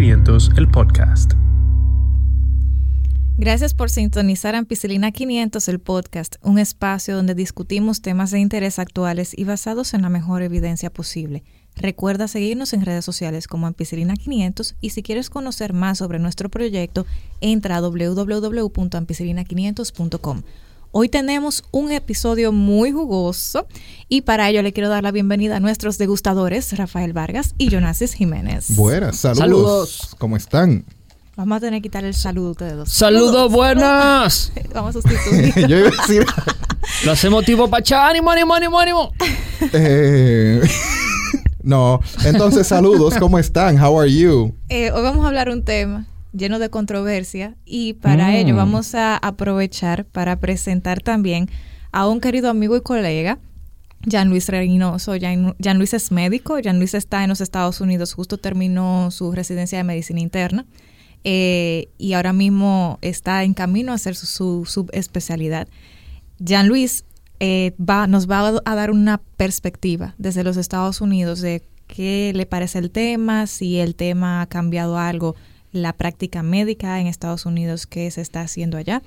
500, el podcast. Gracias por sintonizar Ampicilina 500, el podcast, un espacio donde discutimos temas de interés actuales y basados en la mejor evidencia posible. Recuerda seguirnos en redes sociales como Ampicilina 500 y si quieres conocer más sobre nuestro proyecto, entra a www.ampicilina500.com. Hoy tenemos un episodio muy jugoso y para ello le quiero dar la bienvenida a nuestros degustadores, Rafael Vargas y Jonasis Jiménez. Buenas, saludos. ¿Cómo están? Vamos a tener que quitar el saludo a ustedes dos. ¡Saludos buenas! Vamos a sustituir. Yo iba a decir. Lo hacemos tipo pacha. ¡Ánimo, ánimo, ánimo, ánimo! eh, no, entonces saludos, ¿cómo están? How are you? Eh, hoy vamos a hablar un tema lleno de controversia y para Mm. ello vamos a aprovechar para presentar también a un querido amigo y colega, Jan Luis Reynoso. Jan, Jan Luis es médico, Jan Luis está en los Estados Unidos, justo terminó su residencia de medicina interna eh, y ahora mismo está en camino a hacer su, su subespecialidad. Jan Luis eh, va, nos va a dar una perspectiva desde los Estados Unidos de qué le parece el tema, si el tema ha cambiado algo, la práctica médica en Estados Unidos que se está haciendo allá.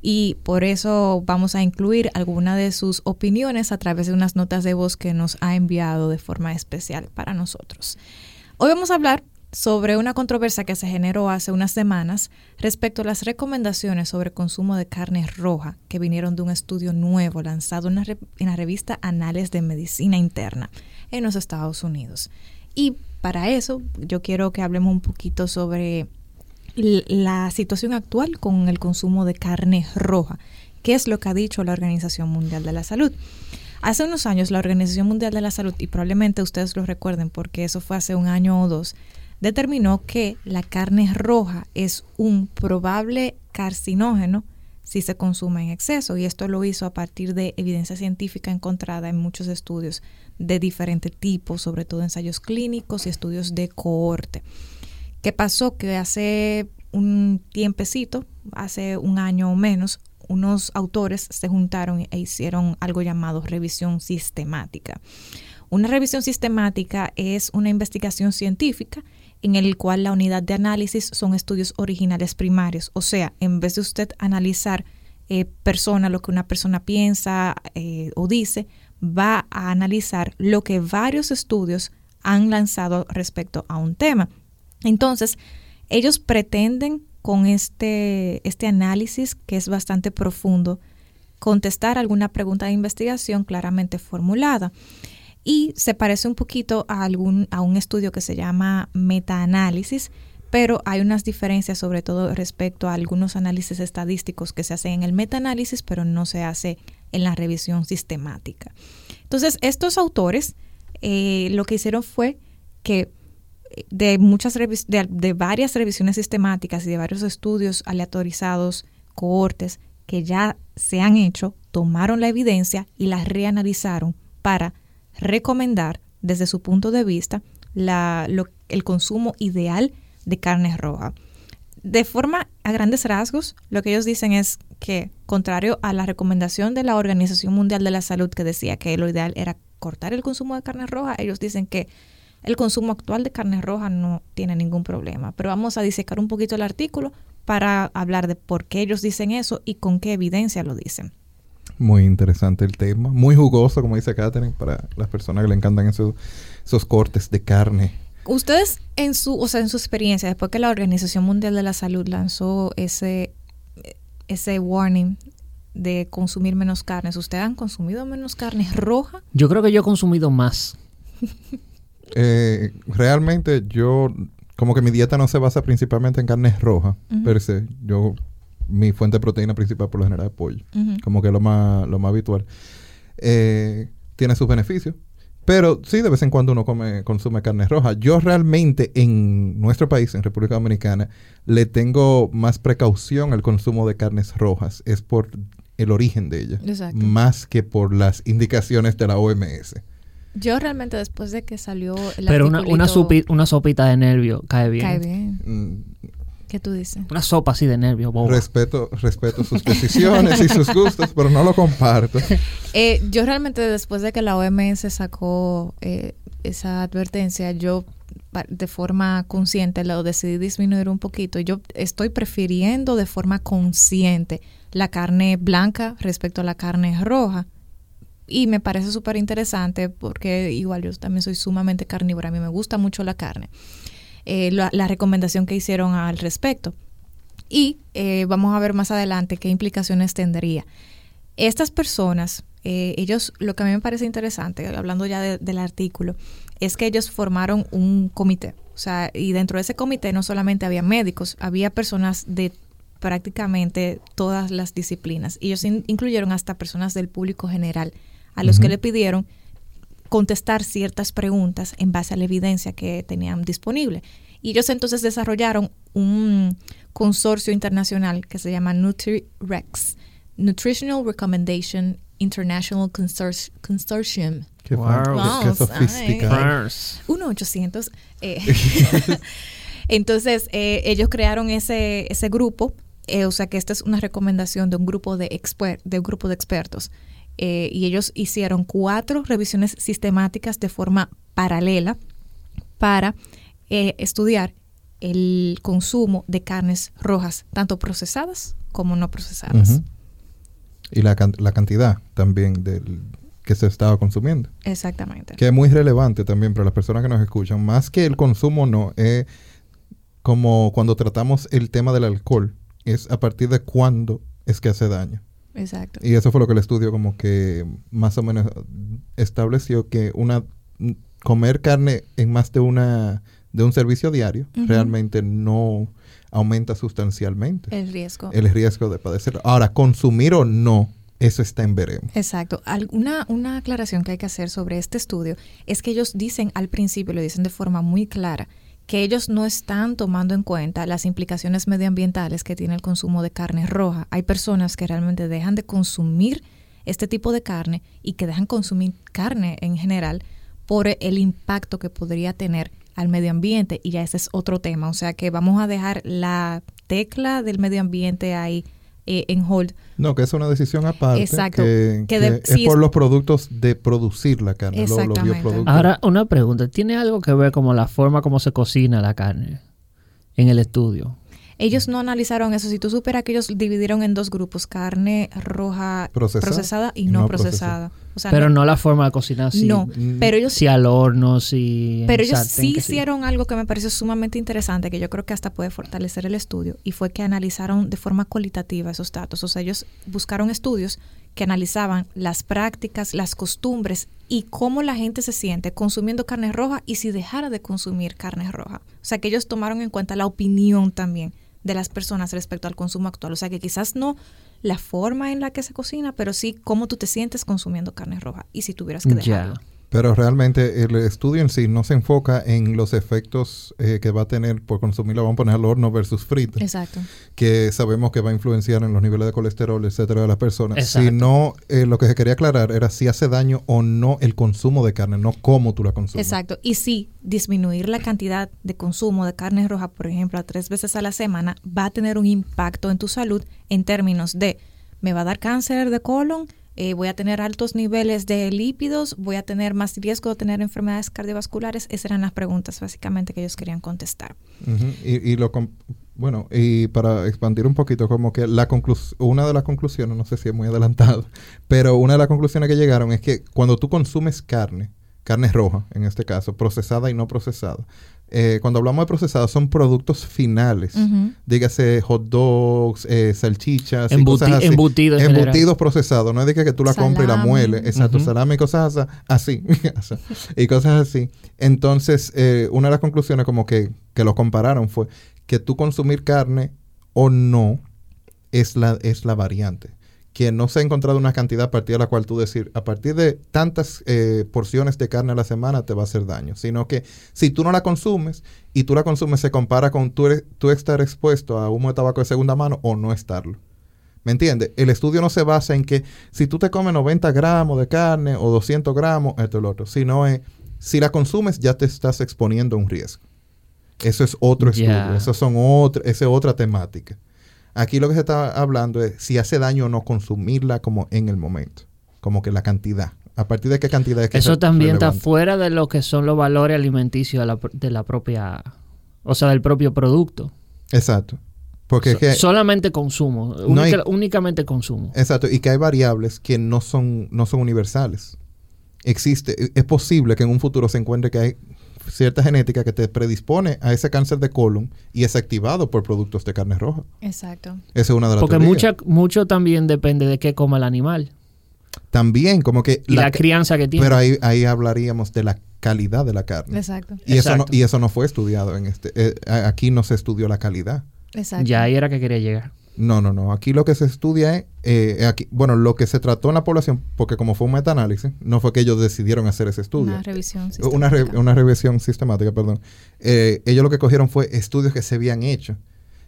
Y por eso vamos a incluir alguna de sus opiniones a través de unas notas de voz que nos ha enviado de forma especial para nosotros. Hoy vamos a hablar sobre una controversia que se generó hace unas semanas respecto a las recomendaciones sobre consumo de carne roja que vinieron de un estudio nuevo lanzado en la, en la revista Anales de Medicina Interna en los Estados Unidos. Y para eso yo quiero que hablemos un poquito sobre la situación actual con el consumo de carne roja. ¿Qué es lo que ha dicho la Organización Mundial de la Salud? Hace unos años la Organización Mundial de la Salud, y probablemente ustedes lo recuerden porque eso fue hace un año o dos, determinó que la carne roja es un probable carcinógeno si se consume en exceso. Y esto lo hizo a partir de evidencia científica encontrada en muchos estudios de diferente tipo, sobre todo ensayos clínicos y estudios de cohorte. ¿Qué pasó? Que hace un tiempecito, hace un año o menos, unos autores se juntaron e hicieron algo llamado revisión sistemática. Una revisión sistemática es una investigación científica en el cual la unidad de análisis son estudios originales primarios. O sea, en vez de usted analizar eh, persona, lo que una persona piensa eh, o dice, va a analizar lo que varios estudios han lanzado respecto a un tema. Entonces, ellos pretenden con este, este análisis, que es bastante profundo, contestar alguna pregunta de investigación claramente formulada. Y se parece un poquito a, algún, a un estudio que se llama metaanálisis, pero hay unas diferencias sobre todo respecto a algunos análisis estadísticos que se hacen en el metaanálisis, pero no se hace en la revisión sistemática. Entonces, estos autores eh, lo que hicieron fue que de muchas de, de, varias revisiones sistemáticas y de varios estudios aleatorizados, cohortes que ya se han hecho, tomaron la evidencia y la reanalizaron para recomendar desde su punto de vista el consumo ideal de carne roja. De forma a grandes rasgos, lo que ellos dicen es que, contrario a la recomendación de la Organización Mundial de la Salud que decía que lo ideal era cortar el consumo de carne roja, ellos dicen que el consumo actual de carne roja no tiene ningún problema. Pero vamos a disecar un poquito el artículo para hablar de por qué ellos dicen eso y con qué evidencia lo dicen. Muy interesante el tema, muy jugoso, como dice Catherine, para las personas que le encantan esos, esos cortes de carne. Ustedes en su, o sea, en su experiencia, después que la Organización Mundial de la Salud lanzó ese, ese warning de consumir menos carnes, ¿ustedes han consumido menos carne roja? Yo creo que yo he consumido más. eh, realmente yo, como que mi dieta no se basa principalmente en carnes rojas, uh -huh. per se. Yo, mi fuente de proteína principal por lo general es pollo, uh -huh. como que lo más, lo más habitual. Eh, tiene sus beneficios, pero sí, de vez en cuando uno come, consume carne roja. Yo realmente en nuestro país, en República Dominicana, le tengo más precaución al consumo de carnes rojas. Es por el origen de ella, Exacto. más que por las indicaciones de la OMS. Yo realmente después de que salió el Pero una, una, sopi, una, sopita de nervio cae bien. Cae bien. Mm, ¿Qué tú dices? Una sopa así de nervio, boba. Respeto, respeto sus decisiones y sus gustos, pero no lo comparto. Eh, yo realmente después de que la OMS sacó eh, esa advertencia, yo de forma consciente lo decidí disminuir un poquito. Yo estoy prefiriendo de forma consciente la carne blanca respecto a la carne roja. Y me parece súper interesante porque igual yo también soy sumamente carnívora, a mí me gusta mucho la carne. Eh, la, recomendación que hicieron al respecto. Y eh, vamos a ver más adelante qué implicaciones tendría. Estas personas, eh, ellos, lo que a mí me parece interesante, hablando ya del artículo, es que ellos formaron un comité. O sea, y dentro de ese comité no solamente había médicos, había personas de prácticamente todas las disciplinas. Y ellos incluyeron hasta personas del público general, a los que le pidieron contestar ciertas preguntas en base a la evidencia que tenían disponible. Y ellos entonces desarrollaron un consorcio internacional que se llama NutriRex, Nutritional Recommendation International Consortium. Qué, wow. sofisticado. 1-800. Eh, entonces, eh, ellos crearon ese, ese grupo, eh, o sea que esta es una recomendación de un grupo de, de, un grupo de expertos. Y ellos hicieron cuatro revisiones sistemáticas de forma paralela para estudiar el consumo de carnes rojas, tanto procesadas como no procesadas. Y la, la cantidad también del, que se estaba consumiendo. Exactamente. Que es muy relevante también para las personas que nos escuchan. Más que el consumo, no. Es como cuando tratamos el tema del alcohol. Es a partir de cuándo es que hace daño. Exacto. Y eso fue lo que el estudio como que más o menos estableció que una comer carne en más de una de un servicio diario realmente no aumenta sustancialmente el riesgo. El riesgo de padecer. Ahora, consumir o no eso está en veremos. Exacto. Una, una aclaración que hay que hacer sobre este estudio es que ellos dicen al principio, lo dicen de forma muy clara, que ellos no están tomando en cuenta las implicaciones medioambientales que tiene el consumo de carne roja. Hay personas que realmente dejan de consumir este tipo de carne y que dejan consumir carne en general por el impacto que podría tener al medio ambiente y ya ese es otro tema. O sea que vamos a dejar la tecla del medio ambiente ahí eh, en hold. No, que es una decisión aparte. Exacto. Que, es por los productos de producir la carne, Exactamente. Ahora, una pregunta. ¿Tiene algo que ver como la forma como se cocina la carne en el estudio? Ellos no analizaron eso. Si tú superas que ellos dividieron en dos grupos, carne roja procesada, y no, procesada. pero no, la forma de cocinar, sí. No, pero ellos... Si al horno, si... Pero ellos sí hicieron algo que me pareció sumamente interesante, que yo creo que hasta puede fortalecer el estudio, y fue que analizaron de forma cualitativa esos datos. O sea, ellos buscaron estudios que analizaban las prácticas, las costumbres y cómo la gente se siente consumiendo carne roja y si dejara de consumir carne roja. O sea, que ellos tomaron en cuenta la opinión también de las personas respecto al consumo actual. O sea que quizás no la forma en la que se cocina, pero sí cómo tú te sientes consumiendo carne roja y si tuvieras que dejarlo. Pero realmente el estudio en sí no se enfoca en los efectos eh, que va a tener por consumirlo, vamos a poner al horno versus frito. Exacto. Que sabemos que va a influenciar en los niveles de colesterol, etcétera, de las personas. Sino eh, lo que se quería aclarar era si hace daño o no el consumo de carne, no cómo tú la consumes. Exacto. Y sí, disminuir la cantidad de consumo de carne roja, por ejemplo, a tres veces a la semana, va a tener un impacto en tu salud en términos de me va a dar cáncer de colon, eh, voy a tener altos niveles de lípidos, voy a tener más riesgo de tener enfermedades cardiovasculares. Esas eran las preguntas básicamente que ellos querían contestar. y, lo bueno, y para expandir un poquito, como que la una de las conclusiones, no sé si es muy adelantado, pero una de las conclusiones que llegaron es que cuando tú consumes carne, carne roja en este caso, procesada y no procesada, eh, cuando hablamos de procesados, son productos finales. Dígase hot dogs, eh, salchichas, y cosas así. embutidos. Embutidos procesados. No es de que, tú la compres y la mueles. Exacto, salami y cosas así. y cosas así. Entonces, eh, una de las conclusiones como que, que lo compararon fue que tú consumir carne o no es la, es la variante que no se ha encontrado una cantidad a partir de la cual tú decir, a partir de tantas eh, porciones de carne a la semana te va a hacer daño, sino que si tú no la consumes y tú la consumes se compara con tú, tú estar expuesto a humo de tabaco de segunda mano o no estarlo. ¿Me entiendes? El estudio no se basa en que si tú te comes 90 gramos de carne o 200 gramos, esto y lo otro, sino es, si la consumes ya te estás exponiendo a un riesgo. Eso es otro estudio, eso son otra, esa es otra temática. Aquí lo que se está hablando es si hace daño o no consumirla como en el momento, como que la cantidad. a partir de qué cantidad es que Eso es también está fuera de lo que son los valores alimenticios de la, de la propia, o sea, del propio producto. Exacto. Porque es que, solamente consumo, No hay- única- únicamente consumo. exacto, y que hay variables que no son, no son universales. Existe, es posible que en un futuro se encuentre que hay cierta genética que te predispone a ese cáncer de colon y es activado por productos de carne roja. Exacto. Esa es una de las Porque mucha, mucho también depende de qué coma el animal También, como que... y la, crianza que tiene. Pero ahí, ahí hablaríamos de la calidad de la carne. Exacto. Y eso, no, y eso no fue estudiado en este. eh, aquí no se estudió la calidad. Exacto. ya ahí era que quería llegar. No, no, no. Aquí lo que se estudia es, eh, aquí, bueno, lo que se trató en la población, porque como fue un metaanálisis, no fue que ellos decidieron hacer ese estudio. Una revisión Una, re- sistemática. una revisión sistemática, perdón. Eh, ellos lo que cogieron fue estudios que se habían hecho.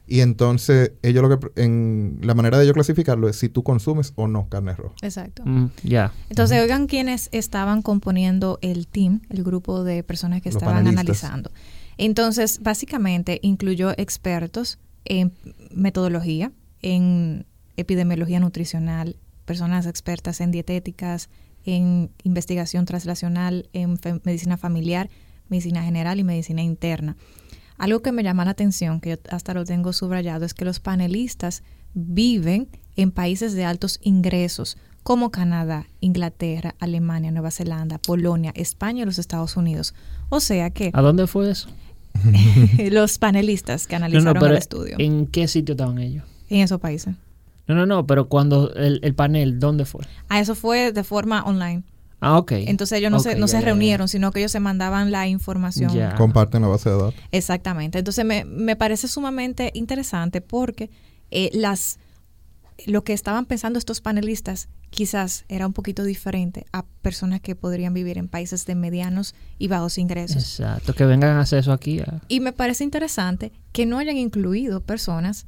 Y entonces, ellos lo que, en la manera de ellos clasificarlo es si tú consumes o no carne roja. Exacto. Mm, ya. Entonces, oigan quienes estaban componiendo el team, el grupo de personas que Los estaban panelistas. analizando. Entonces, básicamente incluyó expertos en metodología, en epidemiología nutricional, personas expertas en dietéticas, en investigación translacional, en medicina familiar, medicina general y medicina interna. Algo que me llama la atención, que yo hasta lo tengo subrayado, es que los panelistas viven en países de altos ingresos, como Canadá, Inglaterra, Alemania, Nueva Zelanda, Polonia, España y los Estados Unidos. O sea que ¿A dónde fue eso? los panelistas que analizaron no, pero el estudio ¿en qué sitio estaban ellos? en esos países. No, no, no, pero cuando el, el panel, ¿dónde fue? Ah, eso fue de forma online. Ah, ok. Entonces ellos no, se, no se reunieron, sino que ellos se mandaban la información. Comparten la base de datos. Exactamente. Entonces me, me parece sumamente interesante porque eh, las lo que estaban pensando estos panelistas quizás era un poquito diferente a personas que podrían vivir en países de medianos y bajos ingresos. Exacto, que vengan a hacer eso aquí. Y me parece interesante que no hayan incluido personas,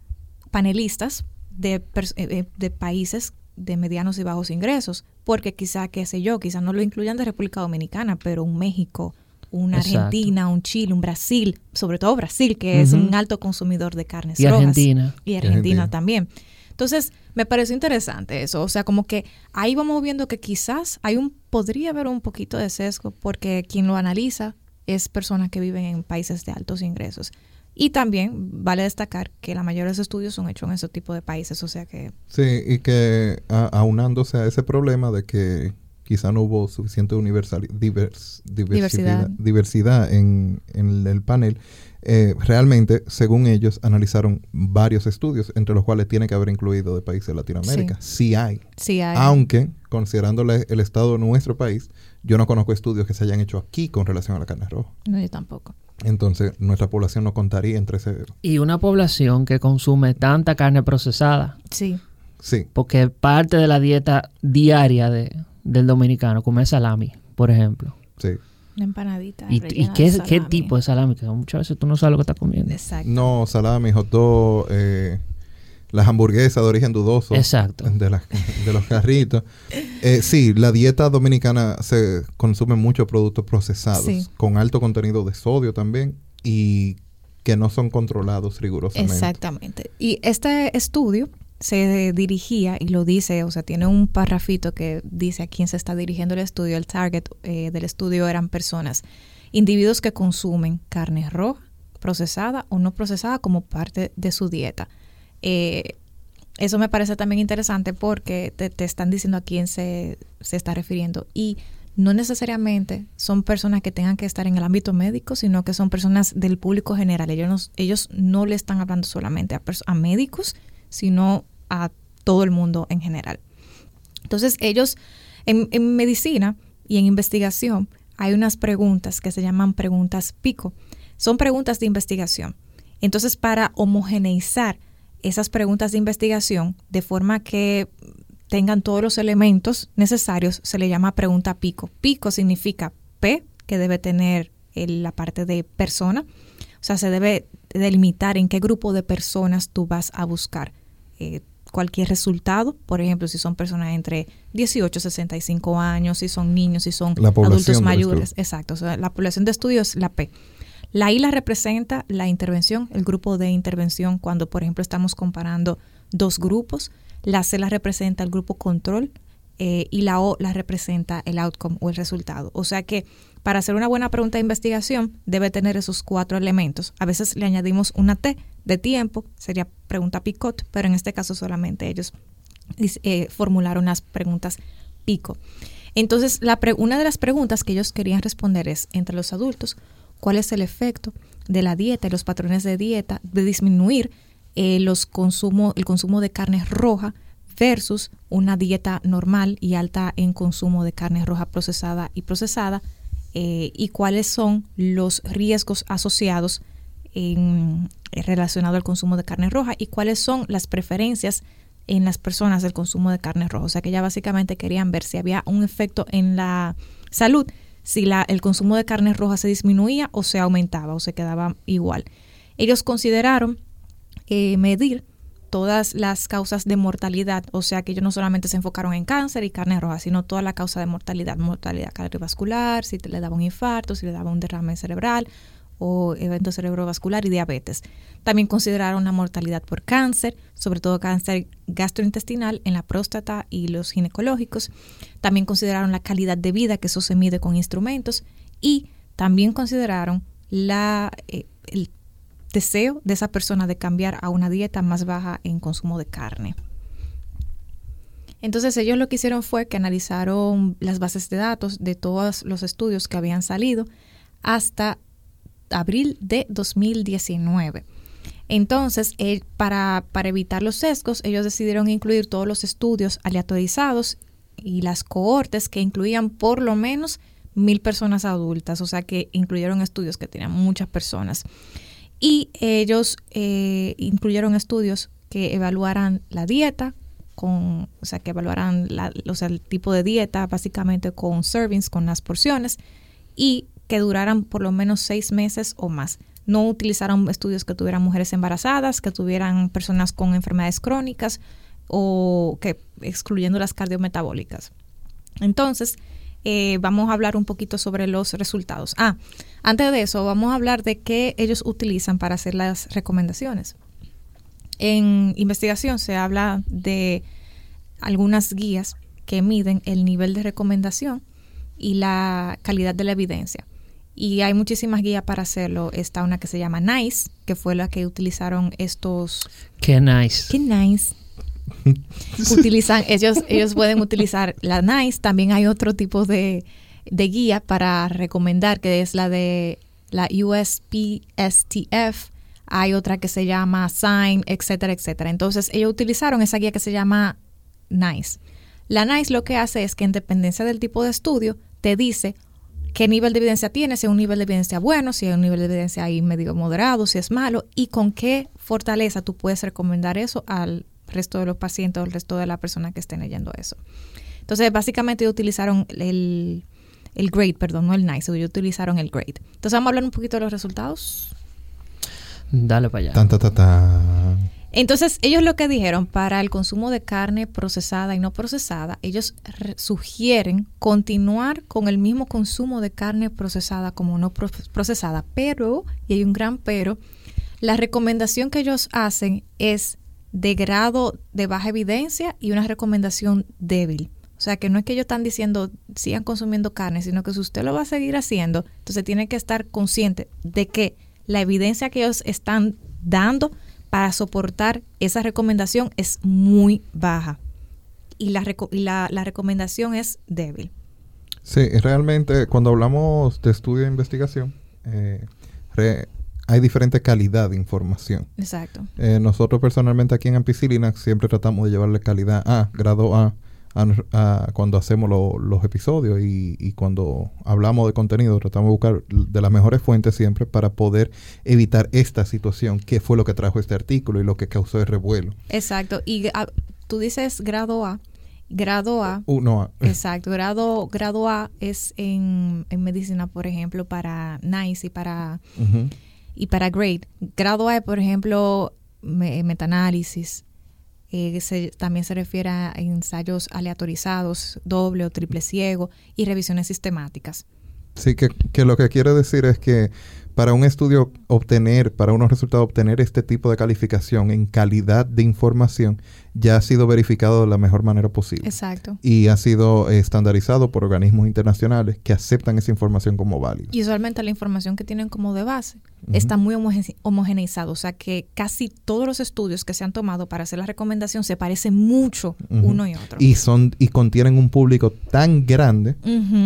panelistas de, eh, eh, de países de medianos y bajos ingresos, porque quizá, qué sé yo, quizá no lo incluyan de República Dominicana, pero un México, una Exacto. Argentina, un Chile, un Brasil, sobre todo Brasil, que es un alto consumidor de carnes Y rojas. Argentina. Y Argentina Argentina. también. Entonces, me pareció interesante eso. O sea, como que ahí vamos viendo que quizás hay un, podría haber un poquito de sesgo, porque quien lo analiza es personas que viven en países de altos ingresos. Y también vale destacar que la mayoría de los estudios son hechos en ese tipo de países. O sea que, Sí, y que a- aunándose a ese problema de que quizá no hubo suficiente universal, divers- diversidad, Diversidad. diversidad en, en el panel, eh, realmente, según ellos, analizaron varios estudios, entre los cuales tiene que haber incluido de países de Latinoamérica. Sí, hay. sí hay. Aunque, considerando la- el estado de nuestro país, yo no conozco estudios que se hayan hecho aquí con relación a la carne roja. No, yo tampoco. Entonces, nuestra población no contaría entre ese... Y una población que consume tanta carne procesada, Sí. Sí, porque parte de la dieta diaria de, del dominicano, comer salami, por ejemplo. sí. Una empanadita. ¿Y, qué, de qué tipo de salami? Que muchas veces tú no sabes lo que estás comiendo. Exacto. No, salami, hot dog, eh, las hamburguesas de origen dudoso. Exacto. De, las- de los carritos. Eh, sí, la dieta dominicana se consume muchos productos procesados, Sí. con alto contenido de sodio también y que no son controlados rigurosamente. Exactamente. Y este estudio se dirigía, y lo dice, o sea, tiene un parrafito que dice a quién se está dirigiendo el estudio. El target eh, del estudio eran personas, individuos que consumen carne roja, procesada o no procesada como parte de su dieta. Eh, eso me parece también interesante porque te, te están diciendo a quién se, se está refiriendo. Y no necesariamente son personas que tengan que estar en el ámbito médico, sino que son personas del público general. Ellos no, ellos no le están hablando solamente a, a médicos, sino a todo el mundo en general. Entonces ellos, en, medicina y en investigación, hay unas preguntas que se llaman preguntas pico. Son preguntas de investigación. Entonces, para homogeneizar esas preguntas de investigación de forma que tengan todos los elementos necesarios, se le llama pregunta pico. Pico significa P, que debe tener el- la parte de persona. O sea, se debe delimitar en qué grupo de personas tú vas a buscar eh, cualquier resultado. Por ejemplo, si son personas entre 18 y 65 años, si son niños, si son La adultos mayores. Exacto. O sea, la población de estudio es la P. La I la representa la intervención, el grupo de intervención, cuando, por ejemplo, estamos comparando dos grupos. La C la representa el grupo control, eh, y la O la representa el outcome o el resultado. O sea que para hacer una buena pregunta de investigación debe tener esos cuatro elementos. A veces le añadimos una T de tiempo, sería pregunta picot, pero en este caso solamente ellos eh, formularon las preguntas pico. Entonces, una de las preguntas que ellos querían responder es, entre los adultos, ¿cuál es el efecto de la dieta y los patrones de dieta de disminuir eh, los consumo, el consumo de carne roja versus una dieta normal y alta en consumo de carne roja procesada y procesada eh, y cuáles son los riesgos asociados en, relacionado al consumo de carne roja y cuáles son las preferencias en las personas del consumo de carne roja. O sea que ya básicamente querían ver si había un efecto en la salud, si la, el consumo de carne roja se disminuía o se aumentaba o se quedaba igual. Ellos consideraron eh, medir todas las causas de mortalidad, o sea que ellos no solamente se enfocaron en cáncer y carne roja, sino toda la causa de mortalidad, mortalidad cardiovascular, si le daba un infarto, si le daba un derrame cerebral o evento cerebrovascular y diabetes. También consideraron la mortalidad por cáncer, sobre todo cáncer gastrointestinal en la próstata y los ginecológicos. También consideraron la calidad de vida, que eso se mide con instrumentos, y también consideraron la, eh, deseo de esa persona de cambiar a una dieta más baja en consumo de carne. Entonces ellos lo que hicieron fue que analizaron las bases de datos de todos los estudios que habían salido hasta abril de 2019. Entonces, eh, para, para evitar los sesgos, ellos decidieron incluir todos los estudios aleatorizados y las cohortes que incluían por lo menos mil personas adultas, o sea que incluyeron estudios que tenían muchas personas. Y ellos eh, incluyeron estudios que evaluaran la dieta, con, o sea, que evaluaran la, o sea, el tipo de dieta básicamente con servings, con las porciones, y que duraran por lo menos seis meses o más. No utilizaron estudios que tuvieran mujeres embarazadas, que tuvieran personas con enfermedades crónicas o que excluyendo las cardiometabólicas. Entonces, eh, vamos a hablar un poquito sobre los resultados. Ah, antes de eso, vamos a hablar de qué ellos utilizan para hacer las recomendaciones. En investigación se habla de algunas guías que miden el nivel de recomendación y la calidad de la evidencia. Y hay muchísimas guías para hacerlo. Está una que se llama NICE, que fue la que utilizaron estos... Qué nice. Qué nice. Utilizan, ellos, ellos pueden utilizar la NICE. También hay otro tipo de, de guía para recomendar, que es la de la USPSTF. Hay otra que se llama SIGN, etcétera, etcétera. Entonces, ellos utilizaron esa guía que se llama NICE. La NICE lo que hace es que en dependencia del tipo de estudio, te dice qué nivel de evidencia tiene, si es un nivel de evidencia bueno, si es un nivel de evidencia ahí medio moderado, si es malo, y con qué fortaleza tú puedes recomendar eso al resto de los pacientes o al resto de la persona que estén leyendo eso. Entonces, básicamente utilizaron el, el grade, perdón, no el nice, ellos utilizaron el grade. Entonces, vamos a hablar un poquito de los resultados. Dale para allá. Tan, ta, ta, ta. Entonces, ellos lo que dijeron para el consumo de carne procesada y no procesada, ellos sugieren continuar con el mismo consumo de carne procesada como no procesada, pero, y hay un gran pero, la recomendación que ellos hacen es de grado de baja evidencia y una recomendación débil. O sea, que no es que ellos están diciendo sigan consumiendo carne, sino que si usted lo va a seguir haciendo, entonces tiene que estar consciente de que la evidencia que ellos están dando para soportar esa recomendación es muy baja y la, la, recomendación es débil. Sí, realmente cuando hablamos de estudio e investigación, eh, hay diferente calidad de información. Exacto. Eh, nosotros personalmente aquí en Ampicilina siempre tratamos de llevarle calidad A, grado A, cuando hacemos los episodios y, cuando hablamos de contenido, tratamos de buscar de las mejores fuentes siempre para poder evitar esta situación, que fue lo que trajo este artículo y lo que causó el revuelo. Exacto. Y ah, tú dices grado A. Grado A. Uno A. Exacto. Grado, grado A es en, medicina, por ejemplo, para NICE y para, y para GRADE. Grado A, por ejemplo, metaanálisis, eh, también se refiere a ensayos aleatorizados, doble o triple ciego y revisiones sistemáticas. Sí, que, que, lo que quiere decir es que para un estudio obtener, para unos resultados obtener este tipo de calificación en calidad de información, ya ha sido verificado de la mejor manera posible. Exacto. Y ha sido estandarizado por organismos internacionales que aceptan esa información como válida. Y usualmente la información que tienen como de base está muy homogeneizada, o sea que casi todos los estudios que se han tomado para hacer la recomendación se parecen mucho uno y otro. Y son y contienen un público tan grande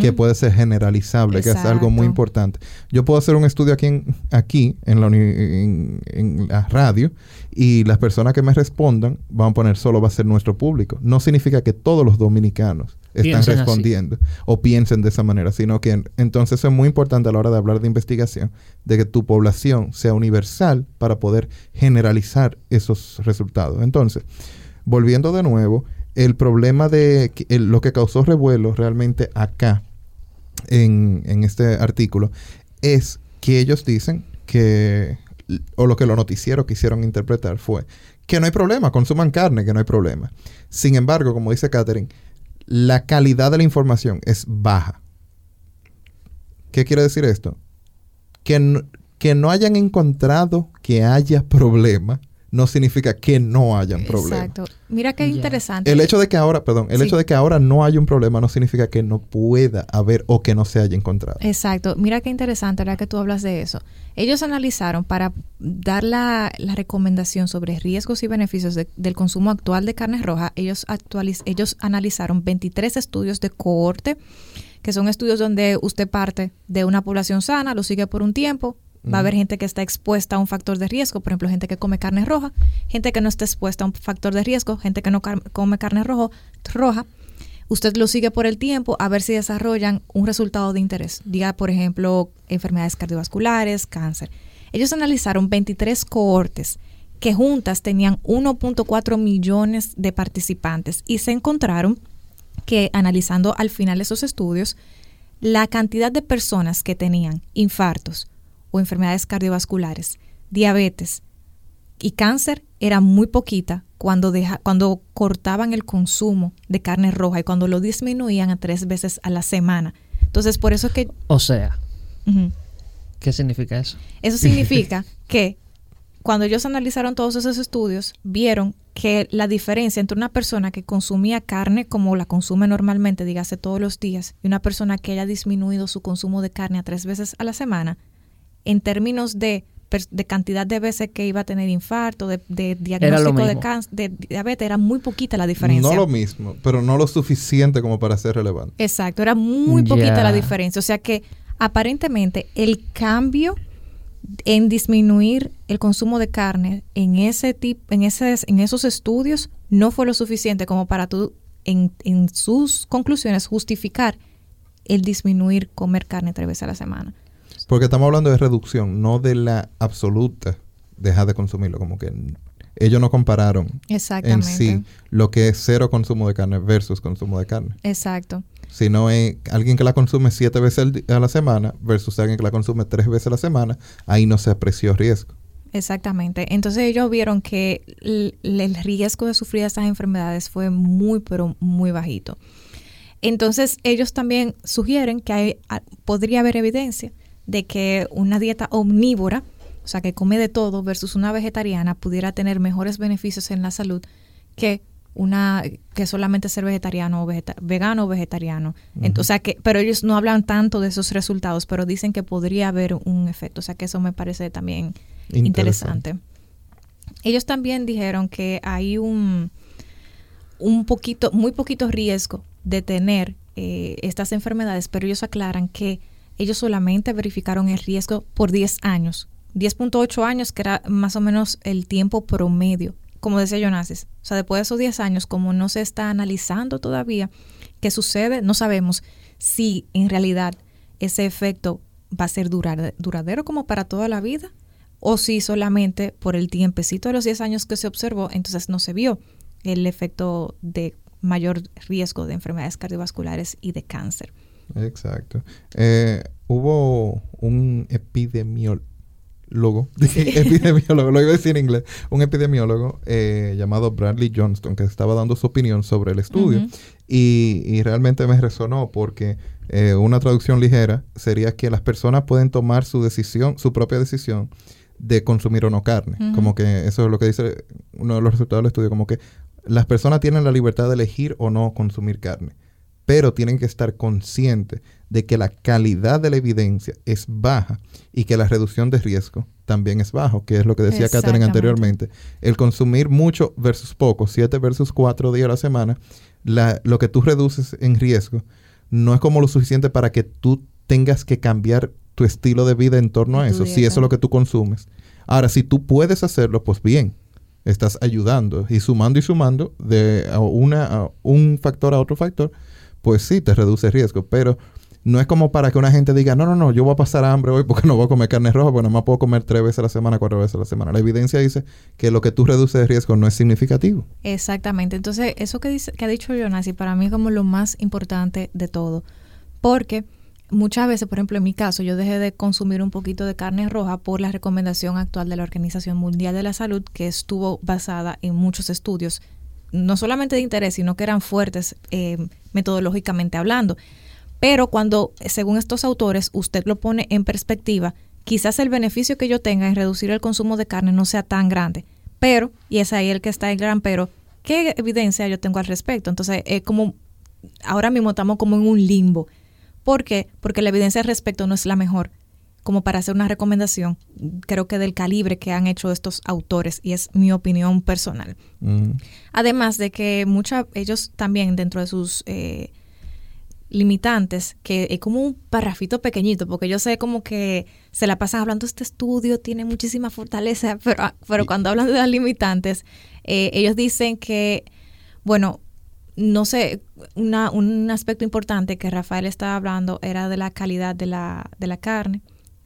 que puede ser generalizable, que es algo muy importante. Yo puedo hacer un estudio aquí en, aquí en la, en la radio y las personas que me respondan van a poner solo va a ser nuestro público. No significa que todos los dominicanos están respondiendo o piensen de esa manera, sino que entonces es muy importante a la hora de hablar de investigación de que tu población sea universal para poder generalizar esos resultados. Entonces, volviendo de nuevo, el problema de lo que causó revuelo realmente acá en, en este artículo es que ellos dicen que o lo que los noticieros quisieron interpretar fue que no hay problema, consuman carne, que no hay problema. Sin embargo, como dice Catherine, la calidad de la información es baja. ¿Qué quiere decir esto? Que que no hayan encontrado que haya problema no significa que no hayan problemas. Exacto. Mira qué interesante. El hecho de que ahora, perdón, el hecho de que ahora no haya un problema no significa que no pueda haber o que no se haya encontrado. Exacto. Mira qué interesante ahora que tú hablas de eso. Ellos analizaron para dar la, recomendación sobre riesgos y beneficios del consumo actual de carne roja, ellos, ellos analizaron 23 estudios de cohorte que son estudios donde usted parte de una población sana, lo sigue por un tiempo, Va a haber gente que está expuesta a un factor de riesgo, por ejemplo, gente que come carne roja, gente que no está expuesta a un factor de riesgo, gente que no come carne rojo, roja. Usted lo sigue por el tiempo a ver si desarrollan un resultado de interés. Diga, por ejemplo, enfermedades cardiovasculares, cáncer. Ellos analizaron 23 cohortes que juntas tenían 1.4 millones de participantes y se encontraron que analizando al final esos estudios, la cantidad de personas que tenían infartos, o enfermedades cardiovasculares, diabetes y cáncer era muy poquita cuando, deja, cuando cortaban el consumo de carne roja y cuando lo disminuían a tres veces a la semana. Entonces, por eso que... O sea, ¿qué significa eso? Eso significa que cuando ellos analizaron todos esos estudios, vieron que la diferencia entre una persona que consumía carne como la consume normalmente, dígase todos los días, y una persona que haya disminuido su consumo de carne a tres veces a la semana, en términos de, cantidad de veces que iba a tener infarto, de, diagnóstico de, cáncer, de diabetes, era muy poquita la diferencia. No lo mismo, pero no lo suficiente como para ser relevante. Exacto, era muy poquita la diferencia. O sea que aparentemente el cambio en disminuir el consumo de carne en ese tipo, en ese, en esos estudios no fue lo suficiente como para tú en, en sus conclusiones justificar el disminuir comer carne tres veces a la semana. Porque estamos hablando de reducción, no de la absoluta dejar de consumirlo. Como que ellos no compararon en sí lo que es cero consumo de carne versus consumo de carne. Exacto. Sino es alguien que la consume siete veces a la semana versus alguien que la consume tres veces a la semana, ahí no se apreció riesgo. Exactamente. Entonces ellos vieron que el, riesgo de sufrir estas enfermedades fue muy, pero muy bajito. Entonces ellos también sugieren que hay, podría haber evidencia de que una dieta omnívora, o sea, que come de todo, versus una vegetariana, pudiera tener mejores beneficios en la salud que una que solamente ser vegetariano o vegano o vegetariano. o sea que, pero ellos no hablan tanto de esos resultados, pero dicen que podría haber un efecto. O sea que eso me parece también interesante. Ellos también dijeron que hay un, un poquito, muy poquito riesgo de tener eh, estas enfermedades, pero ellos aclaran que ellos solamente verificaron el riesgo por 10 años. 10.8 años, que era más o menos el tiempo promedio, como decía Jonasis. O sea, después de esos 10 años, como no se está analizando todavía qué sucede, no sabemos si en realidad ese efecto va a ser duradero como para toda la vida o si solamente por el tiempecito de los 10 años que se observó, entonces no se vio el efecto de mayor riesgo de enfermedades cardiovasculares y de cáncer. Exacto. Eh, hubo un epidemiólogo, epidemiólogo, lo iba a decir en inglés, un epidemiólogo eh, llamado Bradley Johnston que estaba dando su opinión sobre el estudio y, realmente me resonó porque eh, una traducción ligera sería que las personas pueden tomar su decisión, su propia decisión de consumir o no carne. Como que eso es lo que dice uno de los resultados del estudio, como que las personas tienen la libertad de elegir o no consumir carne, pero tienen que estar conscientes de que la calidad de la evidencia es baja y que la reducción de riesgo también es bajo, que es lo que decía Catherine anteriormente. El consumir mucho versus poco, siete versus cuatro días a la semana, lo que tú reduces en riesgo no es como lo suficiente para que tú tengas que cambiar tu estilo de vida en torno a eso, si eso es lo que tú consumes. Ahora, si tú puedes hacerlo, pues bien, estás ayudando y sumando y sumando de una, un factor a otro factor, pues sí, te reduce riesgo, pero no es como para que una gente diga, no, no, no, yo voy a pasar hambre hoy porque no voy a comer carne roja, porque nada más puedo comer tres veces a la semana, cuatro veces a la semana. La evidencia dice que lo que tú reduces de riesgo no es significativo. Exactamente. Entonces, eso que, dice, que ha dicho Jonas, y para mí como lo más importante de todo, porque muchas veces, por ejemplo, en mi caso, yo dejé de consumir un poquito de carne roja por la recomendación actual de la Organización Mundial de la Salud, que estuvo basada en muchos estudios, no solamente de interés, sino que eran fuertes eh, metodológicamente hablando. Pero cuando, según estos autores, usted lo pone en perspectiva, quizás el beneficio que yo tenga en reducir el consumo de carne no sea tan grande. Pero, y es ahí el que está el gran pero, ¿qué evidencia yo tengo al respecto? Entonces, es como, ahora mismo estamos como en un limbo ¿Por qué? Porque la evidencia al respecto no es la mejor como para hacer una recomendación, creo que del calibre que han hecho estos autores, y es mi opinión personal. Mm. Además de que muchos, ellos también dentro de sus eh, limitantes, que es como un parrafito pequeñito, porque yo sé como que se la pasan hablando, este estudio tiene muchísima fortaleza, pero, pero cuando hablan de las limitantes, eh, ellos dicen que, bueno, no sé, una, un aspecto importante que Rafael estaba hablando era de la calidad de la, de la carne,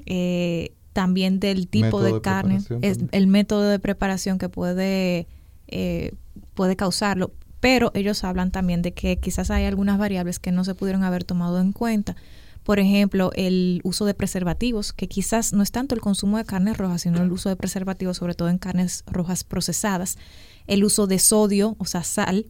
eh, también del tipo de, carne, es el método de preparación que puede, eh, puede causarlo. Pero ellos hablan también de que quizás hay algunas variables que no se pudieron haber tomado en cuenta. Por ejemplo, el uso de preservativos, que quizás no es tanto el consumo de carnes rojas, sino el uso de preservativos, sobre todo en carnes rojas procesadas. El uso de sodio, o sea, sal,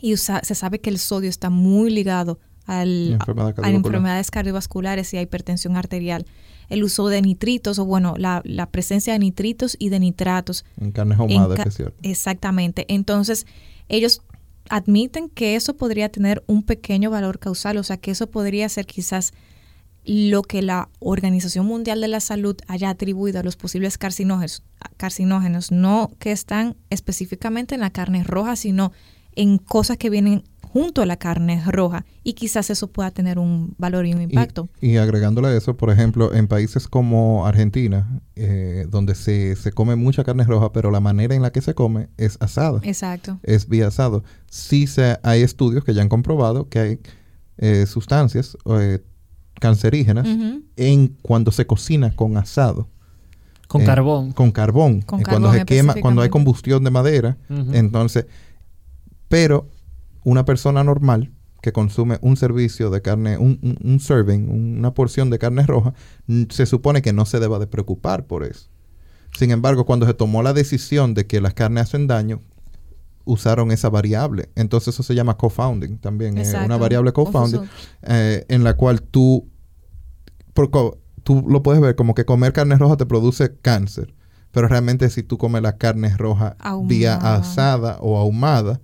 y se sabe que el sodio está muy ligado al, a, enfermedades cardiovasculares y a hipertensión arterial. El uso de nitritos, o bueno, la, presencia de nitritos y de nitratos. En carnes ahumadas, especial. Exactamente. Entonces, ellos admiten que eso podría tener un pequeño valor causal, o sea, que eso podría ser quizás lo que la Organización Mundial de la Salud haya atribuido a los posibles carcinógenos, carcinógenos no que están específicamente en la carne roja, sino en cosas que vienen junto a la carne roja y quizás eso pueda tener un valor y un impacto. Y, agregándole a eso, por ejemplo, en países como Argentina, eh, donde se, se, come mucha carne roja, pero la manera en la que se come es asada. Exacto. Es vía asado. Sí se, hay estudios que ya han comprobado que hay eh, sustancias eh, cancerígenas en cuando se cocina con asado. Con carbón. Con carbón. cuando se quema, cuando hay combustión de madera, entonces pero una persona normal que consume un servicio de carne, un, serving, una porción de carne roja, se supone que no se deba de preocupar por eso. Sin embargo, cuando se tomó la decisión de que las carnes hacen daño, usaron esa variable. Entonces eso se llama co-founding también. Es una variable co-founding eh, en la cual tú, tú lo puedes ver como que comer carne roja te produce cáncer. Pero realmente si tú comes la carne roja vía asada o ahumada,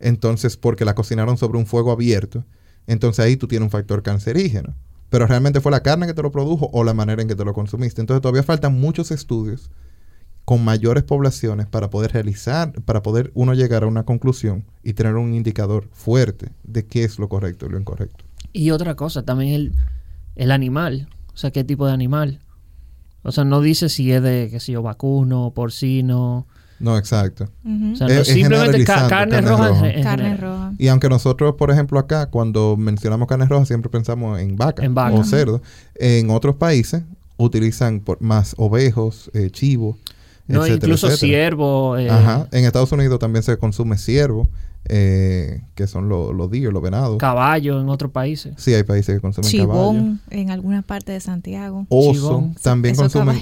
entonces porque la cocinaron sobre un fuego abierto, entonces ahí tú tienes un factor cancerígeno. Pero realmente fue la carne que te lo produjo o la manera en que te lo consumiste. Entonces todavía faltan muchos estudios con mayores poblaciones para poder realizar, para poder uno llegar a una conclusión y tener un indicador fuerte de qué es lo correcto y lo incorrecto. Y otra cosa, también el, el animal, o sea, qué tipo de animal. O sea, no dice si es de, qué sé yo, vacuno, porcino, no, exacto. simplemente carne, roja. Carne roja. Y aunque nosotros, por ejemplo, acá, cuando mencionamos carne roja, siempre pensamos en vaca, o cerdo. En otros países utilizan más ovejos, eh, chivos, no, incluso ciervo. Eh. Ajá. En Estados Unidos también se consume ciervo. Eh, que son los lo los venados. Caballo en otros países. Sí, hay países que consumen Chibón en alguna parte de Santiago. Oso también consumen.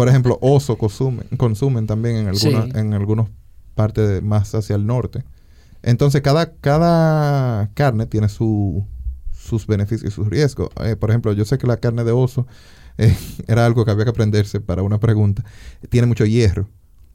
Por ejemplo, oso consumen, consumen también en algunas en algunos partes más hacia el norte. Entonces, cada, cada carne tiene su, sus beneficios y sus riesgos. Eh, por ejemplo, yo sé que la carne de oso eh, era algo que había que aprenderse para una pregunta. Tiene mucho hierro.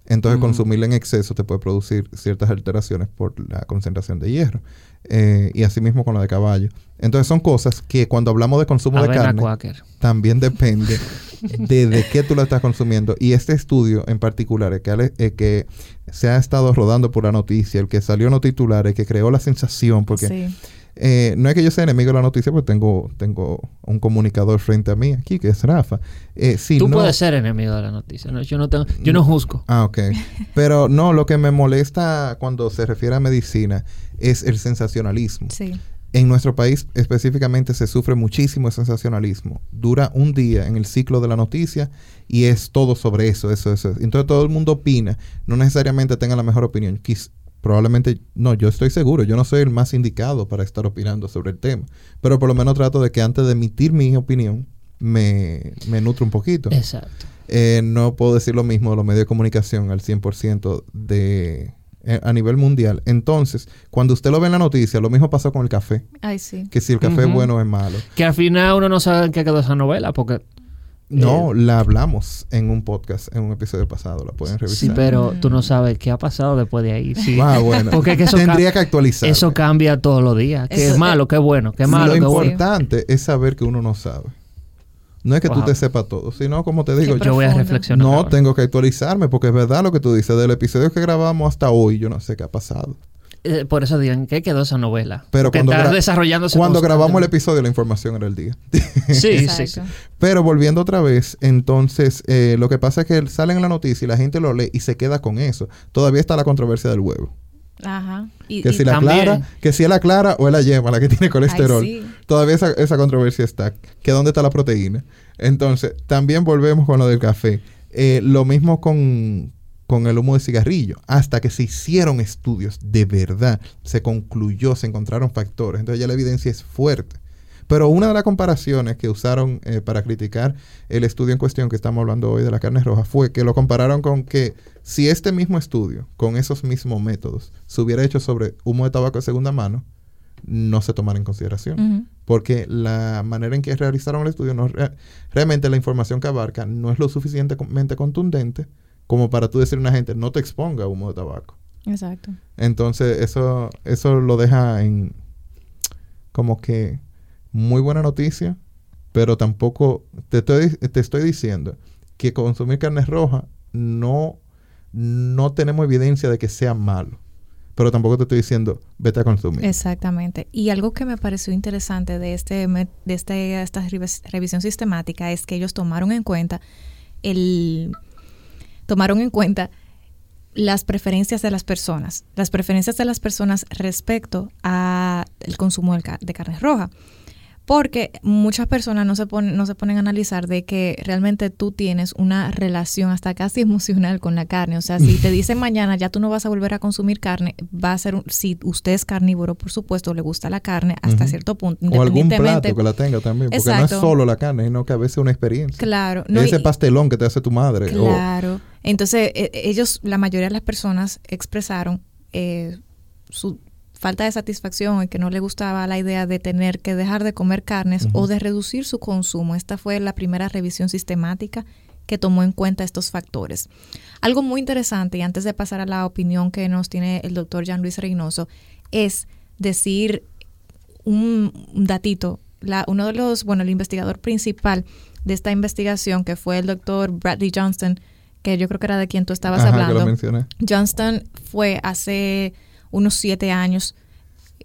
Entonces, Mm. consumirla en exceso te puede producir ciertas alteraciones por la concentración de hierro. Eh, y asimismo con la de caballo. Entonces, son cosas que cuando hablamos de consumo de carne, Quaker. también depende de, de qué tú la estás consumiendo. Y este estudio en particular, el que, ale- el que se ha estado rodando por la noticia, el que salió en los titulares, el que creó la sensación, porque Sí. Eh, no es que yo sea enemigo de la noticia, porque tengo, tengo un comunicador frente a mí aquí, que es Rafa. Eh, si Tú no- puedes ser enemigo de la noticia. ¿no? Yo no tengo, yo no juzgo. Ah, ok. Pero no, lo que me molesta cuando se refiere a medicina es el sensacionalismo. Sí. En nuestro país específicamente se sufre muchísimo el sensacionalismo. Dura un día en el ciclo de la noticia y es todo sobre eso, eso, eso. Entonces todo el mundo opina, no necesariamente tenga la mejor opinión. Quiz- probablemente, no, yo estoy seguro, yo no soy el más indicado para estar opinando sobre el tema, pero por lo menos trato de que antes de emitir mi opinión me, me nutre un poquito. Exacto. Eh, no puedo decir lo mismo de los medios de comunicación al 100% de, eh, a nivel mundial. Entonces, cuando usted lo ve en la noticia, lo mismo pasó con el café. Ay, sí. Que si el café es bueno o es malo. Que al final uno no sabe en qué quedó esa novela, porque No, la hablamos en un podcast, en un episodio pasado. La pueden revisar. sí, pero Mm. tú no sabes qué ha pasado después de ahí. Sí. Ah, bueno. Porque es que eso Tendría que actualizar. Eso cambia todos los días. Qué Eso- es malo, qué bueno, qué malo, lo qué bueno. importante es saber que uno no sabe. No es que tú te sepas todo, sino como te digo, yo voy a reflexionar. no ahora. tengo que actualizarme porque es verdad lo que tú dices. Del episodio que grabamos hasta hoy, yo no sé qué ha pasado. Eh, por eso digo, ¿en qué quedó esa novela? Pero Porque cuando, está desarrollándose cuando grabamos el episodio, la información era el día. Sí, sí. Pero volviendo otra vez, entonces eh, lo que pasa es que salen en la noticia y la gente lo lee y se queda con eso. Todavía está la controversia del huevo. Ajá. Y, Que y- si la también- clara, que si es la clara o es la yema la que tiene colesterol. Ay, sí. Todavía esa, esa controversia está. Que dónde está la proteína. Entonces, también volvemos con lo del café. Eh, lo mismo con, con el humo de cigarrillo. Hasta que se hicieron estudios de verdad, se concluyó, se encontraron factores. Entonces ya la evidencia es fuerte. Pero una de las comparaciones que usaron eh, para criticar el estudio en cuestión que estamos hablando hoy de la carne roja fue que lo compararon con que si este mismo estudio, con esos mismos métodos, se hubiera hecho sobre humo de tabaco de segunda mano, no se tomara en consideración. Porque la manera en que realizaron el estudio, no, re- realmente la información que abarca no es lo suficientemente contundente como para tú decirle a una gente, no te exponga a humo de tabaco. Exacto. Entonces, eso, eso lo deja en como que muy buena noticia, pero tampoco te estoy, te estoy diciendo que consumir carne roja no, no tenemos evidencia de que sea malo. Pero tampoco te estoy diciendo, vete a consumir. Exactamente. Y algo que me pareció interesante de este de este, esta revis- revisión sistemática es que ellos tomaron en cuenta el tomaron en cuenta las preferencias de las personas, las preferencias de las personas respecto a el consumo de carne roja. Porque muchas personas no se, ponen, no se ponen a analizar de que realmente tú tienes una relación hasta casi emocional con la carne. O sea, si te dicen mañana ya tú no vas a volver a consumir carne, va a ser, un- si usted es carnívoro, por supuesto, le gusta la carne hasta cierto punto. O algún plato que la tenga también. Porque no es solo la carne, sino que a veces es una experiencia. Claro. no, Ese y- pastelón que te hace tu madre. o- Claro. Entonces, e- ellos, la mayoría de las personas expresaron eh, su falta de satisfacción y que no le gustaba la idea de tener que dejar de comer carnes o de reducir su consumo. Esta fue la primera revisión sistemática que tomó en cuenta estos factores. Algo muy interesante, y antes de pasar a la opinión que nos tiene el doctor Jean Luis Reynoso, es decir un, datito. La, uno de los, bueno, el investigador principal de esta investigación, que fue el doctor Bradley Johnston, que yo creo que era de quien tú estabas Ajá, hablando. Johnston fue hace unos siete años,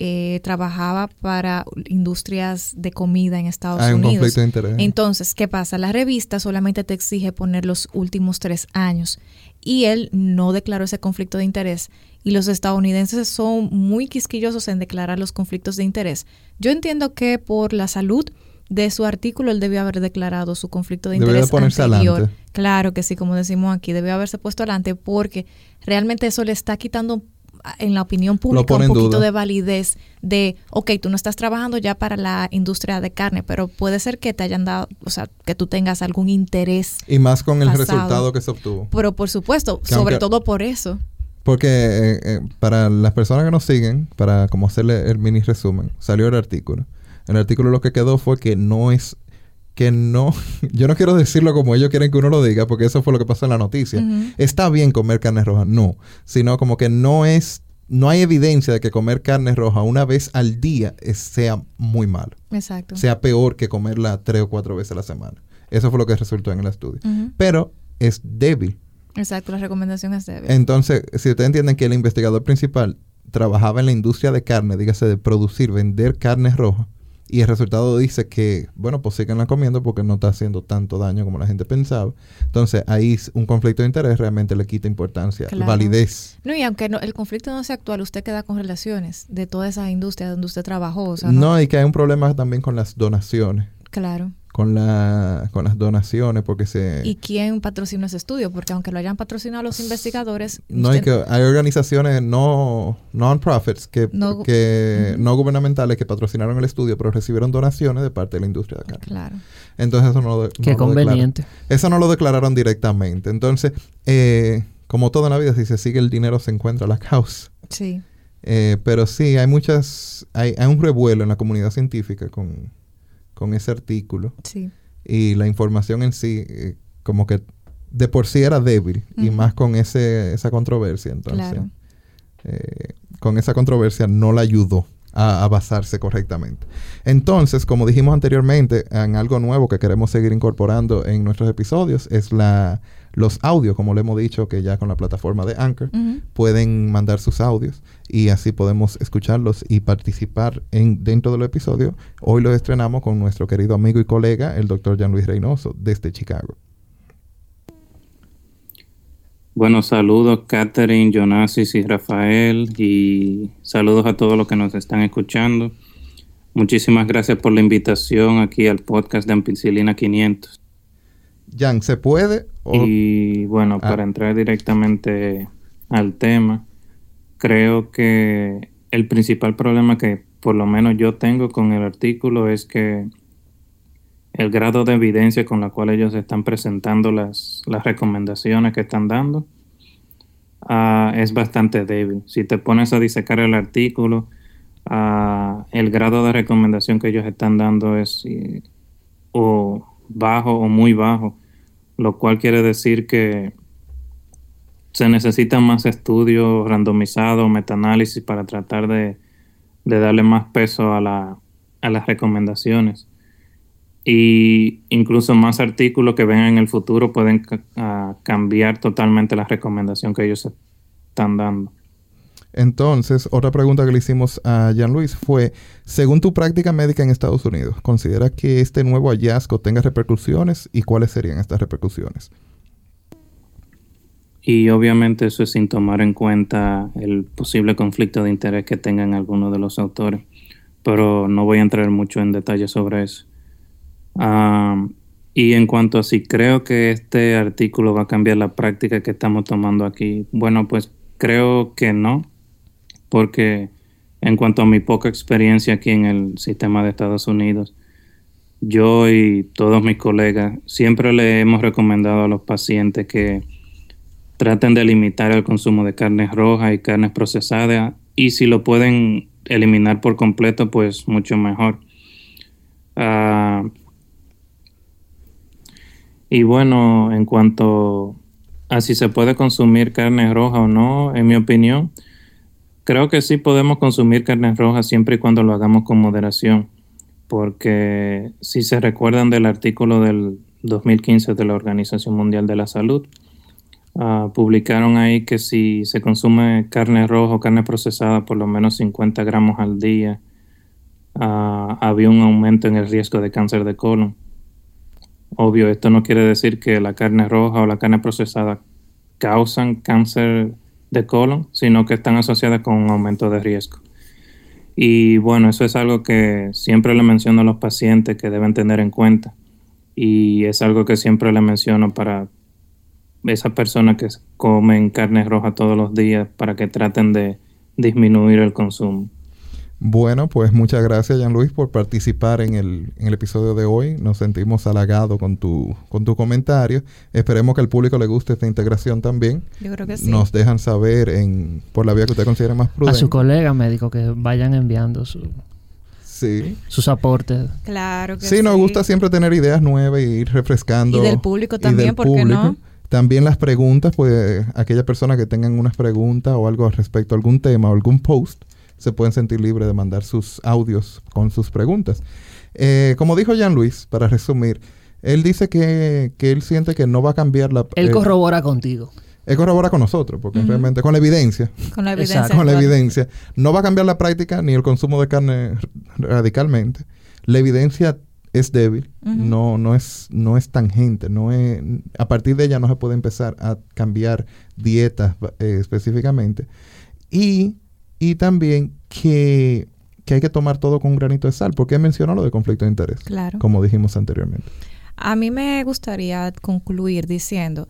eh, trabajaba para industrias de comida en Estados Hay un Unidos. conflicto de interés. Entonces, ¿qué pasa? La revista solamente te exige poner los últimos tres años y él no declaró ese conflicto de interés y los estadounidenses son muy quisquillosos en declarar los conflictos de interés. Yo entiendo que por la salud de su artículo él debió haber declarado su conflicto de interés de ponerse anterior. adelante. Claro que sí, como decimos aquí, debió haberse puesto adelante porque realmente eso le está quitando en la opinión pública un poquito duda. de validez de, ok, tú no estás trabajando ya para la industria de carne, pero puede ser que te hayan dado, o sea, que tú tengas algún interés. Y más con el resultado que se obtuvo. Pero por supuesto, Que sobre aunque- todo por eso. Porque eh, eh, para las personas que nos siguen, para como hacerle el mini resumen, salió el artículo. El artículo lo que quedó fue que no es que no, yo no quiero decirlo como ellos quieren que uno lo diga, porque eso fue lo que pasó en la noticia. Está bien comer carne roja, no, sino como que no es, no hay evidencia de que comer carne roja una vez al día sea muy malo. Exacto. Sea peor que comerla tres o cuatro veces a la semana. Eso fue lo que resultó en el estudio. Pero es débil. Exacto, la recomendación es débil. Entonces, si ustedes entienden que el investigador principal trabajaba en la industria de carne, dígase de producir, vender carne roja, y el resultado dice que, bueno, pues la comiendo porque no está haciendo tanto daño como la gente pensaba. Entonces, ahí un conflicto de interés realmente le quita importancia, validez. No, y aunque el conflicto no sea actual, usted queda con relaciones de toda esa industria donde usted trabajó. ¿no? no, y que hay un problema también con las donaciones. Claro con, la, con las donaciones porque se... ¿Y quién patrocina ese estudio? Porque aunque lo hayan patrocinado los investigadores... No, hay, que, hay organizaciones no non-profits, que, no, que, no gubernamentales que patrocinaron el estudio, pero recibieron donaciones de parte de la industria de carne. Claro. Entonces eso no lo... Qué conveniente. eso no lo declararon directamente. Entonces, eh, como toda la vida, si se sigue el dinero, se encuentra la causa. Sí. Eh, pero sí, hay muchas... Hay, hay un revuelo en la comunidad científica con con ese artículo. Sí. Y la información en sí, eh, como que de por sí era débil, y más con ese, esa controversia. Entonces, eh, con esa controversia no la ayudó a, basarse correctamente. Entonces, como dijimos anteriormente, en algo nuevo que queremos seguir incorporando en nuestros episodios es la los audios, como le hemos dicho, que ya con la plataforma de Anchor pueden mandar sus audios y así podemos escucharlos y participar en dentro del episodio. Hoy lo estrenamos con nuestro querido amigo y colega, el doctor Jean Luis Reynoso, desde Chicago. Bueno, saludos Catherine, Jonasis y Rafael y saludos a todos los que nos están escuchando. Muchísimas gracias por la invitación aquí al podcast de Ampicilina 500. Jan, ¿se puede? Y bueno, ah. para entrar directamente al tema, creo que el principal problema que por lo menos yo tengo con el artículo es que el grado de evidencia con la cual ellos están presentando las, las recomendaciones que están dando ah, es bastante débil. Si te pones a disecar el artículo, ah, el grado de recomendación que ellos están dando es o bajo o muy bajo, lo cual quiere decir que se necesitan más estudios randomizados, metaanálisis para tratar de, darle más peso a, la, las recomendaciones y incluso más artículos que vengan en el futuro pueden cambiar totalmente la recomendación que ellos están dando. Entonces, otra pregunta que le hicimos a Jean Luis fue, según tu práctica médica en Estados Unidos, ¿considera que este nuevo hallazgo tenga repercusiones y cuáles serían estas repercusiones? Y obviamente eso es sin tomar en cuenta el posible conflicto de interés que tengan algunos de los autores, pero no voy a entrar mucho en detalle sobre eso. y en cuanto a si creo que este artículo va a cambiar la práctica que estamos tomando aquí, bueno, pues creo que no, porque en cuanto a mi poca experiencia aquí en el sistema de Estados Unidos, yo y todos mis colegas siempre le hemos recomendado a los pacientes que traten de limitar el consumo de carnes rojas y carnes procesadas y si lo pueden eliminar por completo, pues mucho mejor. Ah, y bueno, en cuanto a si se puede consumir carne roja o no, en mi opinión, Creo que sí podemos consumir carne roja siempre y cuando lo hagamos con moderación, porque si se recuerdan del artículo del 2015 de la Organización Mundial de la Salud, ah, publicaron ahí que si se consume carne roja o carne procesada por lo menos 50 gramos al día, ah, había un aumento en el riesgo de cáncer de colon. Obvio, esto no quiere decir que la carne roja o la carne procesada causan cáncer de colon, sino que están asociadas con un aumento de riesgo. Y bueno, eso es algo que siempre le menciono a los pacientes que deben tener en cuenta. Y es algo que siempre le menciono para esas personas que comen carne roja todos los días para que traten de disminuir el consumo. Bueno, pues muchas gracias, Jean Luis, por participar en el, en el episodio de hoy. Nos sentimos halagados con tu, con tu comentario. Esperemos que al público le guste esta integración también. Yo creo que sí. Nos dejan saber en, por la vía que usted considere más prudente. A su colega médico que vayan enviando su, Sí. sus aportes. Claro que Sí, sí. nos gusta siempre tener ideas nuevas y ir refrescando. Y del público también, del ¿por qué no? También las preguntas, pues aquellas personas que tengan unas preguntas o algo respecto a algún tema o algún post, se pueden sentir libres de mandar sus audios con sus preguntas. Eh, como dijo Jean Luis, para resumir, él dice que, que él siente que no va a cambiar la... Él eh, corrobora contigo. él corrobora con nosotros, porque realmente con la evidencia, Con la Exacto. evidencia. con la evidencia, no va a cambiar la práctica ni el consumo de carne radicalmente. La evidencia es débil, no, no, es, no es tangente, no es, a partir de ella no se puede empezar a cambiar dietas eh, específicamente. Y, y también que, que hay que tomar todo con un granito de sal, porque mencionó lo de conflicto de interés, Claro. como dijimos anteriormente. A mí me gustaría concluir diciendo,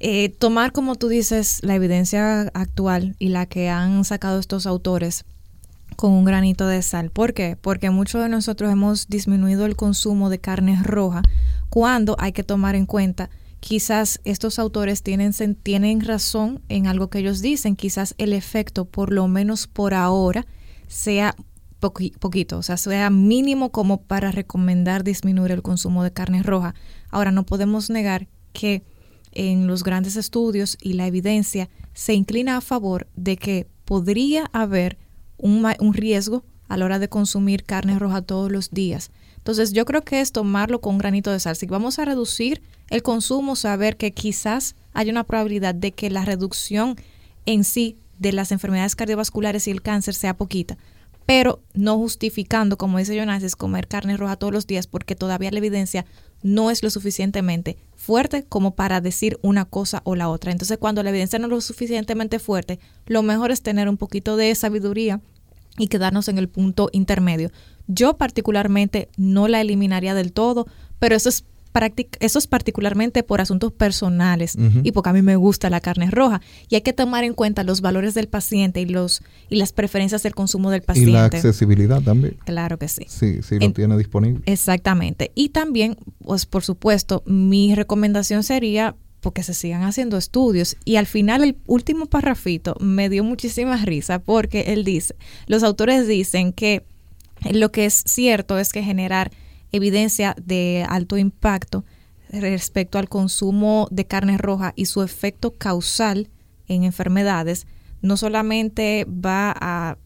eh, tomar como tú dices la evidencia actual y la que han sacado estos autores con un granito de sal. ¿Por qué? Porque muchos de nosotros hemos disminuido el consumo de carne roja cuando hay que tomar en cuenta quizás estos autores tienen, tienen razón en algo que ellos dicen, quizás el efecto, por lo menos por ahora, sea poqui- poquito, o sea, sea mínimo como para recomendar disminuir el consumo de carne roja. Ahora, no podemos negar que en los grandes estudios y la evidencia se inclina a favor de que podría haber un, un riesgo a la hora de consumir carne roja todos los días. Entonces yo creo que es tomarlo con un granito de sal. Si vamos a reducir el consumo, saber que quizás hay una probabilidad de que la reducción en sí de las enfermedades cardiovasculares y el cáncer sea poquita, pero no justificando, como dice Jonas, comer carne roja todos los días porque todavía la evidencia no es lo suficientemente fuerte como para decir una cosa o la otra. Entonces, cuando la evidencia no es lo suficientemente fuerte, lo mejor es tener un poquito de sabiduría y quedarnos en el punto intermedio. Yo particularmente no la eliminaría del todo, pero eso es eso es particularmente por asuntos personales y porque a mí me gusta la carne roja y hay que tomar en cuenta los valores del paciente y los y las preferencias del consumo del Y la paciente. accesibilidad también. Claro que sí. Sí, sí lo En- tiene disponible. Exactamente. Y también, pues por supuesto, mi recomendación sería porque se sigan haciendo estudios. Y al final el último parrafito me dio muchísima risa porque él dice, los autores dicen que lo que es cierto es que generar evidencia de alto impacto respecto al consumo de carne roja y su efecto causal en enfermedades no solamente va a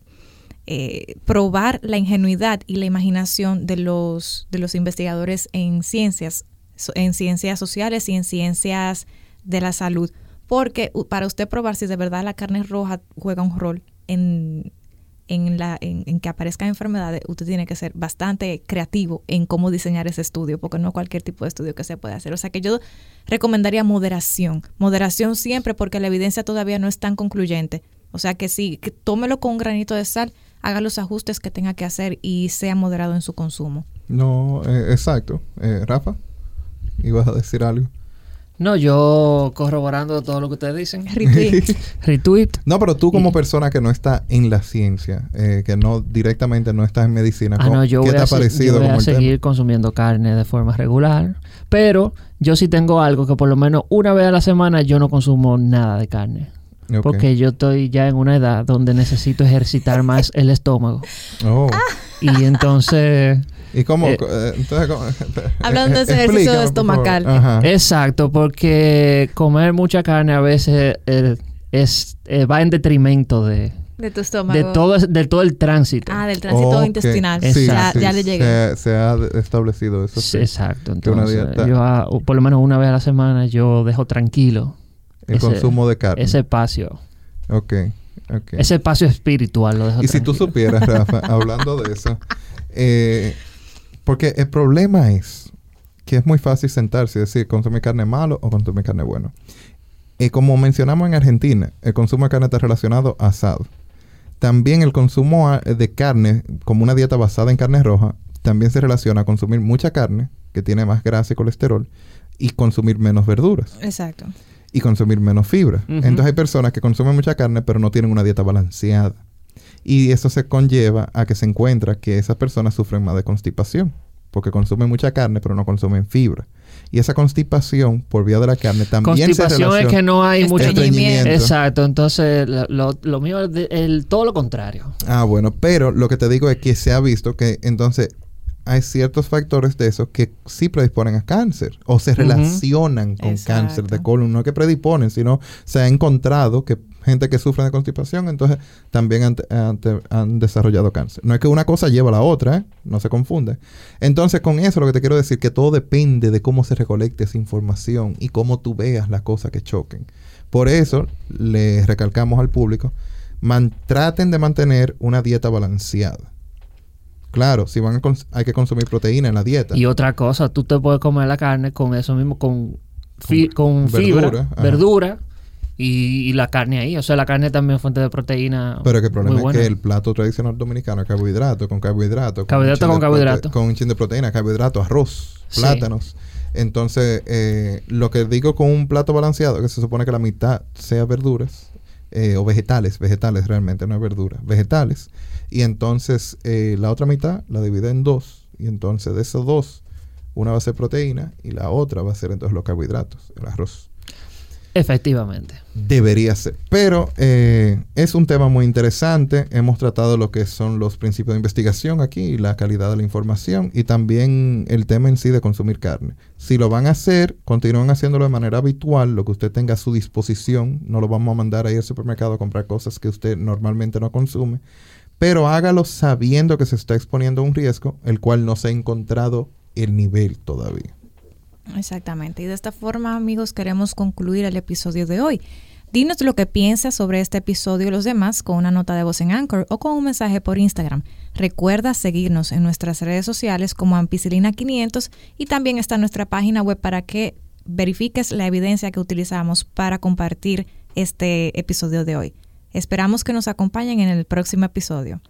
eh, probar la ingenuidad y la imaginación de los, de los investigadores en ciencias, en ciencias sociales y en ciencias de la salud. Porque para usted probar si de verdad la carne roja juega un rol en, en, la, en, que aparezcan enfermedades, usted tiene que ser bastante creativo en cómo diseñar ese estudio, porque no cualquier tipo de estudio que se puede hacer. O sea que yo recomendaría moderación. Moderación siempre porque la evidencia todavía no es tan concluyente. O sea que sí, que tómelo con un granito de sal, haga los ajustes que tenga que hacer y sea moderado en su consumo. No, eh, exacto. Eh, Rafa, ibas a decir algo. No, yo corroborando todo lo que ustedes dicen. Retweet. Retweet. No, pero tú como persona que no está en la ciencia, eh, que no directamente no estás en medicina, Ah, ¿cómo- no, yo ¿qué voy, te a, ha yo parecido voy a tema? seguir consumiendo carne de forma regular. Pero yo sí tengo algo que por lo menos una vez a la semana yo no consumo nada de carne. Porque yo estoy ya en una edad donde necesito ejercitar más el estómago. Oh. Y entonces... ¿Y cómo? Eh, entonces, ¿cómo? Hablando de ese ejercicio por estomacal. Exacto, porque comer mucha carne a veces eh, es, eh, va en detrimento de, De tu estómago. de, todo, de todo el tránsito. Ah, del tránsito intestinal. Sí, ya, sí, ya le llegué. Se, se ha establecido eso. Sí, sí. Exacto, entonces yo ah, por lo menos una vez a la semana yo dejo tranquilo El ese- consumo de carne. ese espacio, Ok, ok. ese espacio espiritual lo dejo Y si tú supieras, Rafa, hablando de eso, eh, porque el problema es que es muy fácil sentarse y decir consumir carne malo o consumir carne bueno. Y como mencionamos en Argentina, el consumo de carne está relacionado a asado. También el consumo de carne, como una dieta basada en carne roja, también se relaciona a consumir mucha carne, que tiene más grasa y colesterol, y consumir menos verduras Exacto. y consumir menos fibra. Entonces hay personas que consumen mucha carne pero no tienen una dieta balanceada. Y eso se conlleva a que se encuentra que esas personas sufren más de constipación. porque consumen mucha carne, pero no consumen fibra. Y esa constipación por vía de la carne también se relaciona... es que no hay mucho estreñimiento. Exacto, entonces lo, lo mío es el, todo lo contrario. Ah, bueno, pero lo que te digo es que se ha visto que entonces hay ciertos factores de eso que sí predisponen a cáncer o se relacionan con cáncer de colon, no que predisponen, sino se ha encontrado que gente que sufre de constipación, entonces también han, desarrollado cáncer. No es que una cosa lleva a la otra, ¿eh? no se confunde. Entonces, con eso lo que te quiero decir que todo depende de cómo se recolecte esa información y cómo tú veas las cosas que choquen. Por eso, le recalcamos al público, traten de mantener una dieta balanceada. Claro, si van hay que consumir proteína en la dieta. Y otra cosa, tú te puedes comer la carne con eso mismo, con, con, fibra, verdura, y, la carne ahí. O sea, la carne también es fuente de proteína. Pero que el problema es que el plato tradicional dominicano es carbohidrato, con carbohidrato. Carbohidrato con, carbohidrato. Con un chin de proteína, carbohidrato, arroz, plátanos. Entonces, eh, lo que digo con un plato balanceado, que se supone que la mitad sea verduras, eh, o vegetales, vegetales realmente, no es verdura, vegetales. Y entonces eh, la otra mitad la divide en dos. Y entonces de esos dos, una va a ser proteína y la otra va a ser entonces los carbohidratos, el arroz. Efectivamente. Debería ser. Pero eh, es un tema muy interesante. Hemos tratado lo que son los principios de investigación aquí, la calidad de la información y también el tema en sí de consumir carne. Si lo van a hacer, continúen haciéndolo de manera habitual, lo que usted tenga a su disposición. No lo vamos a mandar ahí al supermercado a comprar cosas que usted normalmente no consume. Pero hágalo sabiendo que se está exponiendo a un riesgo, el cual no se ha encontrado el nivel todavía. Exactamente. Y de esta forma, amigos, queremos concluir el episodio de hoy. Dinos lo que piensas sobre este episodio y los demás con una nota de voz en Anchor o con un mensaje por Instagram. Recuerda seguirnos en nuestras redes sociales como Ampicilina500 y también está nuestra página web para que verifiques la evidencia que utilizamos para compartir este episodio de hoy. Esperamos que nos acompañen en el próximo episodio.